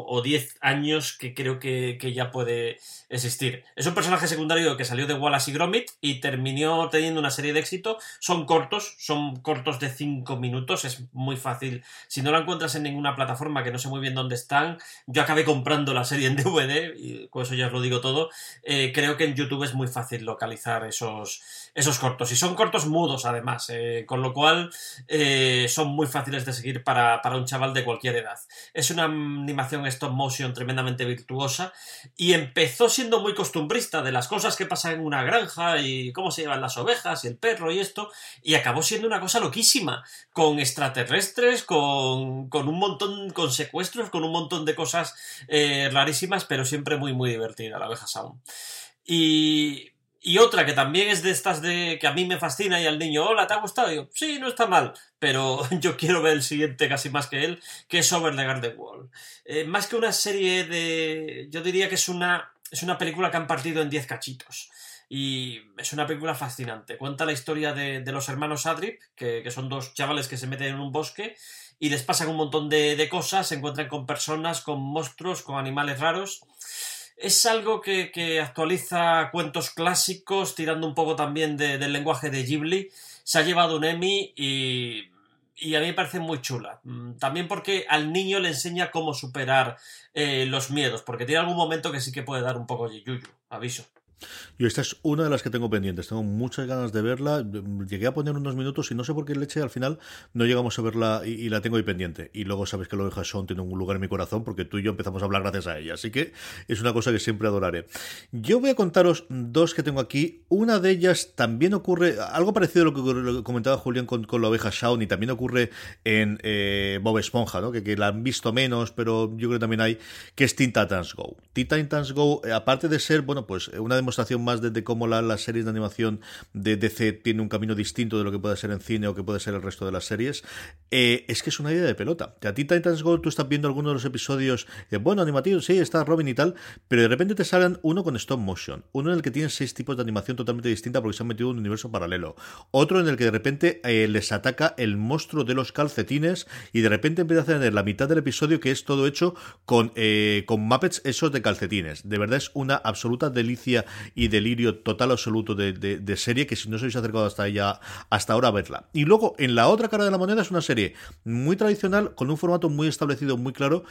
o 10 años, que creo que, que ya puede existir. Es un personaje secundario que salió de Wallace y Gromit y terminó teniendo una serie de éxito. Son cortos, son cortos de 5 minutos, es muy fácil. Si no la encuentras en ninguna plataforma, que no sé muy bien dónde están, yo acabé comprando la serie en DVD, y con eso ya os lo digo todo. Eh, creo que en YouTube es muy fácil localizar esos, esos cortos. Y son cortos mudos, además, eh, con lo cual eh, son muy fáciles de seguir para, para un chaval de cualquier edad. Es una animación stop motion tremendamente virtuosa y empezó siendo muy costumbrista de las cosas que pasan en una granja y cómo se llevan las ovejas y el perro y esto, y acabó siendo una cosa loquísima, con extraterrestres, con, con un montón, con secuestros, con un montón de cosas eh, rarísimas, pero siempre muy, muy divertida, la oveja Sound. Y y otra que también es de estas de que a mí me fascina y al niño, hola, ¿te ha gustado? Y yo, sí, no está mal, pero yo quiero ver el siguiente casi más que él, que es Over the Garden Wall. Eh, más que una serie de... yo diría que es una es una película que han partido en 10 cachitos. Y es una película fascinante. Cuenta la historia de, los hermanos Adrip, que, son dos chavales que se meten en un bosque y les pasan un montón de, cosas, se encuentran con personas, con monstruos, con animales raros. Es algo que, actualiza cuentos clásicos, tirando un poco también del lenguaje de Ghibli. Se ha llevado un Emmy y y a mí me parece muy chula. Mm, también porque al niño le enseña cómo superar eh, los miedos, porque tiene algún momento que sí que puede dar un poco de yuyu, aviso. Yo esta es una de las que tengo pendientes, tengo muchas ganas de verla. Llegué a poner unos minutos y no sé por qué leche al final no llegamos a verla y, la tengo ahí pendiente. Y luego sabes que lo de Jason tiene un lugar en mi corazón porque tú y yo empezamos a hablar gracias a ella. Así que es una cosa que siempre adoraré. Yo voy a contaros dos que tengo aquí. Una de ellas también ocurre, algo parecido a lo que comentaba Julián con, la oveja Shaun y también ocurre en eh, Bob Esponja, ¿no? que, la han visto menos, pero yo creo que también hay, que es Teen Titans Go. Teen Titans Go, eh, aparte de ser, bueno, pues una de demostración más de, cómo la, las series de animación de DC tiene un camino distinto de lo que puede ser en cine o que puede ser el resto de las series, eh, es que es una idea de pelota. A ti Titans Go tú estás viendo algunos de los episodios, eh, bueno, animativos, sí, está Robin y tal, pero de repente te salen uno con stop motion, uno en el que tienen seis tipos de animación totalmente distinta porque se han metido en un universo paralelo, otro en el que de repente eh, les ataca el monstruo de los calcetines y de repente empieza a tener la mitad del episodio que es todo hecho con, con Muppets esos de calcetines. De verdad es una absoluta delicia y de delirio total absoluto de, serie que si no os habéis acercado hasta ella hasta ahora verla. Y luego en la otra cara de la moneda es una serie muy tradicional con un formato muy establecido, muy claro,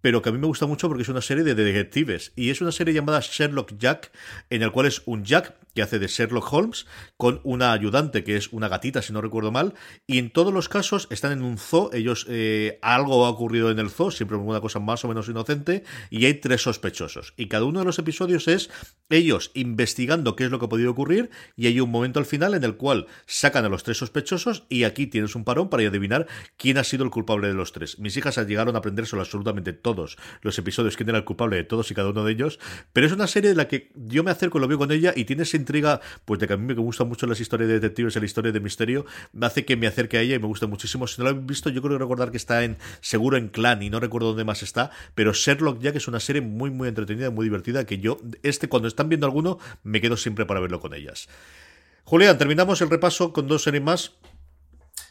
pero que a mí me gusta mucho porque es una serie de detectives. Y es una serie llamada Sherlock Jack, en el cual es un Jack que hace de Sherlock Holmes con una ayudante que es una gatita, si no recuerdo mal. Y en todos los casos están en un zoo. Ellos, eh, algo ha ocurrido en el zoo, siempre una cosa más o menos inocente. Y hay tres sospechosos. Y cada uno de los episodios es ellos investigando qué es lo que ha podido ocurrir. Y hay un momento al final en el cual sacan a los tres sospechosos. Y aquí tienes un parón para adivinar quién ha sido el culpable de los tres. Mis hijas llegaron a aprender absolutamente todos los episodios, quién era el culpable de todos y cada uno de ellos. Pero es una serie de la que yo me acerco, lo veo con ella y tiene esa intriga, pues de que a mí me gustan mucho las historias de detectives y la historia de misterio, me hace que me acerque a ella y me gusta muchísimo. Si no lo habéis visto, yo creo recordar que está en seguro en Clan y no recuerdo dónde más está, pero Sherlock Jack es una serie muy, muy entretenida, muy divertida, que yo, este, cuando están viendo me quedo siempre para verlo con ellas. Julián, terminamos el repaso con dos series más.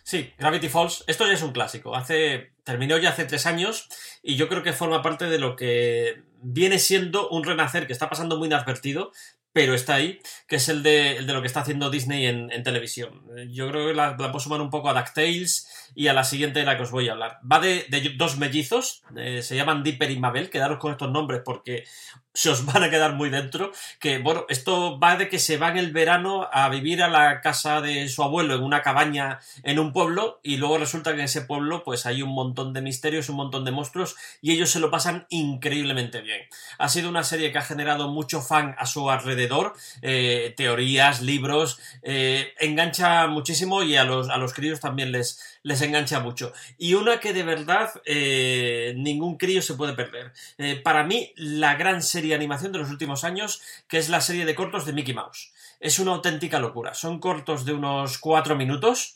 Sí, Gravity Falls. Esto ya es un clásico. Hace terminó ya hace tres años y yo creo que forma parte de lo que viene siendo un renacer que está pasando muy inadvertido, pero está ahí, que es el de, lo que está haciendo Disney en, televisión. Yo creo que la, la, puedo sumar un poco a DuckTales y a la siguiente de la que os voy a hablar. Va de, dos mellizos, eh, se llaman Dipper y Mabel, quedaros con estos nombres porque se os van a quedar muy dentro. Que bueno, esto va de que se van el verano a vivir a la casa de su abuelo en una cabaña en un pueblo y luego resulta que en ese pueblo pues hay un montón de misterios, un montón de monstruos y ellos se lo pasan increíblemente bien. Ha sido una serie que ha generado mucho fan a su alrededor, eh, teorías, libros, eh, engancha muchísimo y a los, a los críos también les, les engancha mucho. Y una que de verdad eh, ningún crío se puede perder. Eh, para mí, la gran serie de animación de los últimos años, que es la serie de cortos de Mickey Mouse. Es una auténtica locura. Son cortos de unos cuatro minutos.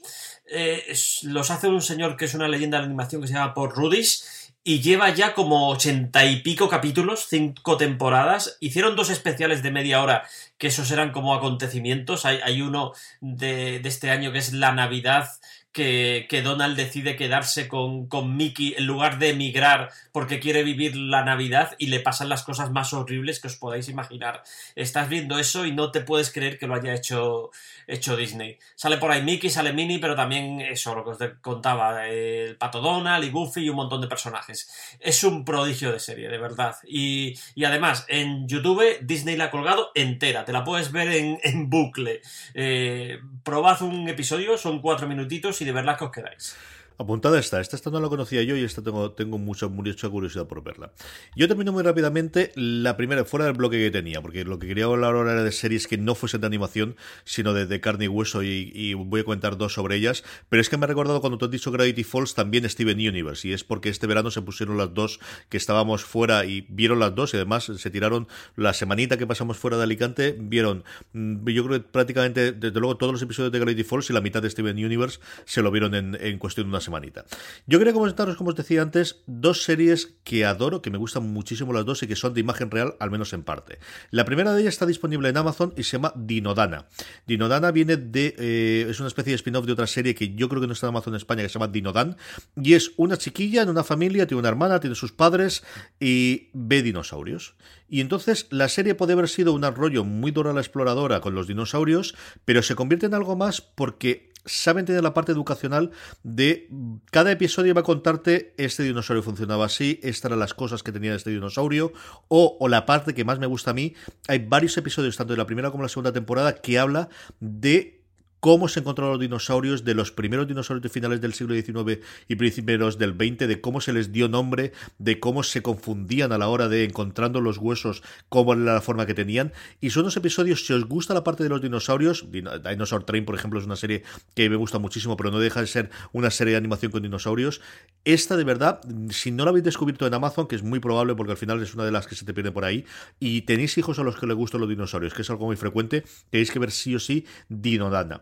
Eh, los hace un señor que es una leyenda de la animación que se llama Paul Rudis y lleva ya como ochenta y pico capítulos, cinco temporadas. Hicieron dos especiales de media hora, que esos eran como acontecimientos. Hay, hay uno de, de, este año que es la Navidad, que, Donald decide quedarse con, con, Mickey en lugar de emigrar porque quiere vivir la Navidad y le pasan las cosas más horribles que os podáis imaginar. Estás viendo eso y no te puedes creer que lo haya hecho, hecho Disney. Sale por ahí Mickey, sale Minnie, pero también eso, lo que os contaba, el Pato Donald y Goofy y un montón de personajes. Es un prodigio de serie, de verdad. Y, además, en YouTube Disney la ha colgado entera, te la puedes ver en, bucle. Eh, probad un episodio, son cuatro minutitos y de verdad que os quedáis. Apuntada está. Esta, esta no la conocía yo y esta tengo, tengo mucha, mucha curiosidad por verla. Yo termino muy rápidamente la primera, fuera del bloque que tenía, porque lo que quería hablar ahora era de series que no fuesen de animación, sino de, carne y hueso, y, voy a comentar dos sobre ellas. Pero es que me ha recordado cuando tú has dicho Gravity Falls también Steven Universe, y es porque este verano se pusieron las dos que estábamos fuera y vieron las dos, y además se tiraron la semanita que pasamos fuera de Alicante, vieron, mm, yo creo que prácticamente, desde luego, todos los episodios de Gravity Falls y la mitad de Steven Universe se lo vieron en, en cuestión de una semanita. Yo quería comentaros, como os decía antes, dos series que adoro, que me gustan muchísimo las dos y que son de imagen real, al menos en parte. La primera de ellas está disponible en Amazon y se llama Dinodana. Dinodana viene de. Eh, es una especie de spin-off de otra serie que yo creo que no está en Amazon en España, que se llama Dinodan. Y es una chiquilla en una familia, tiene una hermana, tiene sus padres y ve dinosaurios. Y entonces la serie puede haber sido un rollo muy duro a la exploradora con los dinosaurios, pero se convierte en algo más porque saben tener la parte educacional de cada episodio va a contarte este dinosaurio funcionaba así, estas eran las cosas que tenía este dinosaurio, o, o la parte que más me gusta a mí, hay varios episodios, tanto de la primera como de la segunda temporada, que habla de cómo se encontraron los dinosaurios, de los primeros dinosaurios de finales del siglo XIX y principios del XX, de cómo se les dio nombre, de cómo se confundían a la hora de encontrando los huesos, cómo era la forma que tenían. Y son unos episodios, si os gusta la parte de los dinosaurios, Dinosaur Train, por ejemplo, es una serie que me gusta muchísimo, pero no deja de ser una serie de animación con dinosaurios. Esta, de verdad, si no la habéis descubierto en Amazon, que es muy probable porque al final es una de las que se te pierde por ahí, y tenéis hijos a los que les gustan los dinosaurios, que es algo muy frecuente, tenéis que ver sí o sí Dinodana.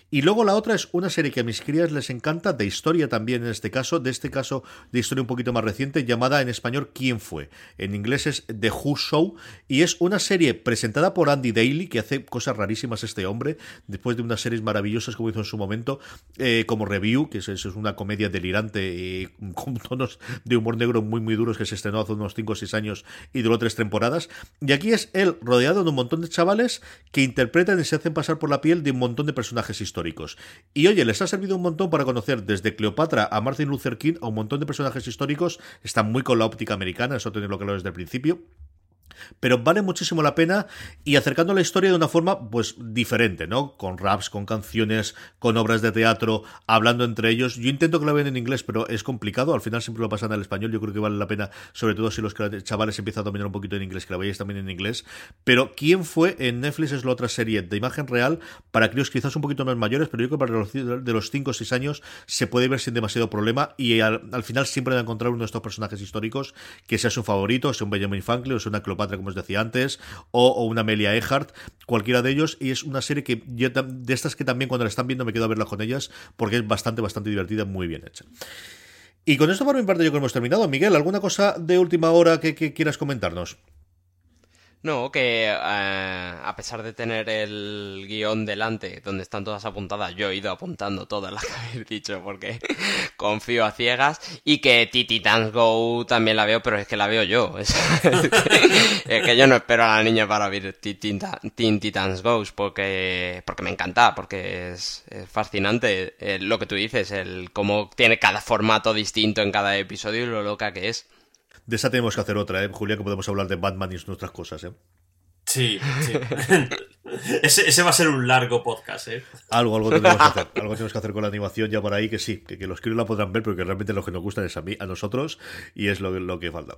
Y luego la otra es una serie que a mis crías les encanta, de historia también en este caso, de este caso de historia un poquito más reciente, llamada en español ¿Quién fue? En inglés es The Who Show, y es una serie presentada por Andy Daly, que hace cosas rarísimas este hombre, después de unas series maravillosas como hizo en su momento, eh, como Review, que es, es, una comedia delirante, con tonos de humor negro muy muy duros que se estrenó hace unos 5 o 6 años y duró tres temporadas. Y aquí es él rodeado de un montón de chavales que interpretan y se hacen pasar por la piel de un montón de personajes históricos. Y oye, les ha servido un montón para conocer desde Cleopatra a Martin Luther King a un montón de personajes históricos. Están muy con la óptica americana, eso tenerlo claro desde el principio pero vale muchísimo la pena y acercando la historia de una forma pues diferente, ¿no? Con raps, con canciones, con obras de teatro, hablando entre ellos. Yo intento que la vean en inglés, pero es complicado, al final siempre lo pasan al español, yo creo que vale la pena, sobre todo si los chavales empiezan a dominar un poquito en inglés, que la veáis también en inglés. Pero ¿quién fue en Netflix es la otra serie de imagen real para críos quizás un poquito más mayores, pero yo creo que para los de los 5 o 6 años se puede ver sin demasiado problema y al, final siempre van a encontrar uno de estos personajes históricos que sea su favorito, sea un Benjamin Franklin o sea una Cleopatra como os decía antes, o, una Amelia Earhart, cualquiera de ellos, y es una serie que yo de estas que también cuando la están viendo me quedo a verla con ellas, porque es bastante, bastante divertida, muy bien hecha. Y con esto por mi parte yo creo que hemos terminado. Miguel, ¿alguna cosa de última hora que quieras comentarnos? No, que eh, a pesar de tener el guion delante, donde están todas apuntadas, yo he ido apuntando todas las que habéis dicho porque confío a ciegas. Y que Titans Go también la veo, pero es que la veo yo. Es, que, yo no espero a la niña para ver Teen Titans porque, porque me encanta, porque es, fascinante eh, lo que tú dices, el cómo tiene cada formato distinto en cada episodio y lo loca que es. De esa tenemos que hacer otra, ¿eh? Julia, que podemos hablar de Batman y nuestras cosas, ¿eh? Sí, sí. ese, va a ser un largo podcast, ¿eh? Algo, algo tenemos que hacer. Algo tenemos que hacer con la animación ya por ahí, que sí, que, los críos la podrán ver, pero que realmente lo que nos gusta es a mí, a nosotros, y es lo, lo que falta.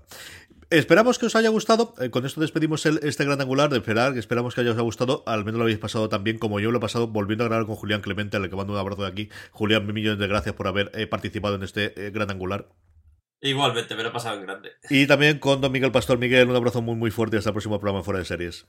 Esperamos que os haya gustado. Eh, con esto despedimos el, este gran angular de esperar. Esperamos que os haya gustado. Al menos lo habéis pasado tan bien como yo lo he pasado volviendo a grabar con Julián Clemente, al que mando un abrazo de aquí. Julián, mil millones de gracias por haber eh, participado en este eh, gran angular. Igualmente, me lo he pasado en grande. Y también con don Miguel Pastor. Miguel, un abrazo muy muy fuerte hasta el próximo programa Fuera de Series.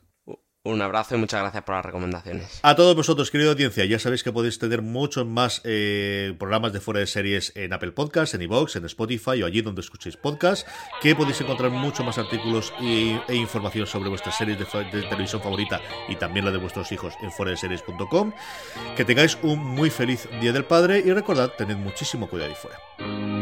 Un abrazo y muchas gracias por las recomendaciones. A todos vosotros, querida audiencia, ya sabéis que podéis tener muchos más eh, programas de fuera de series en Apple Podcasts, en iVoox, en Spotify o allí donde escuchéis podcasts, que podéis encontrar mucho más artículos e información sobre vuestras series de, televisión favorita y también la de vuestros hijos en fuera Que tengáis un muy feliz Día del Padre y recordad, tened muchísimo cuidado ahí fuera.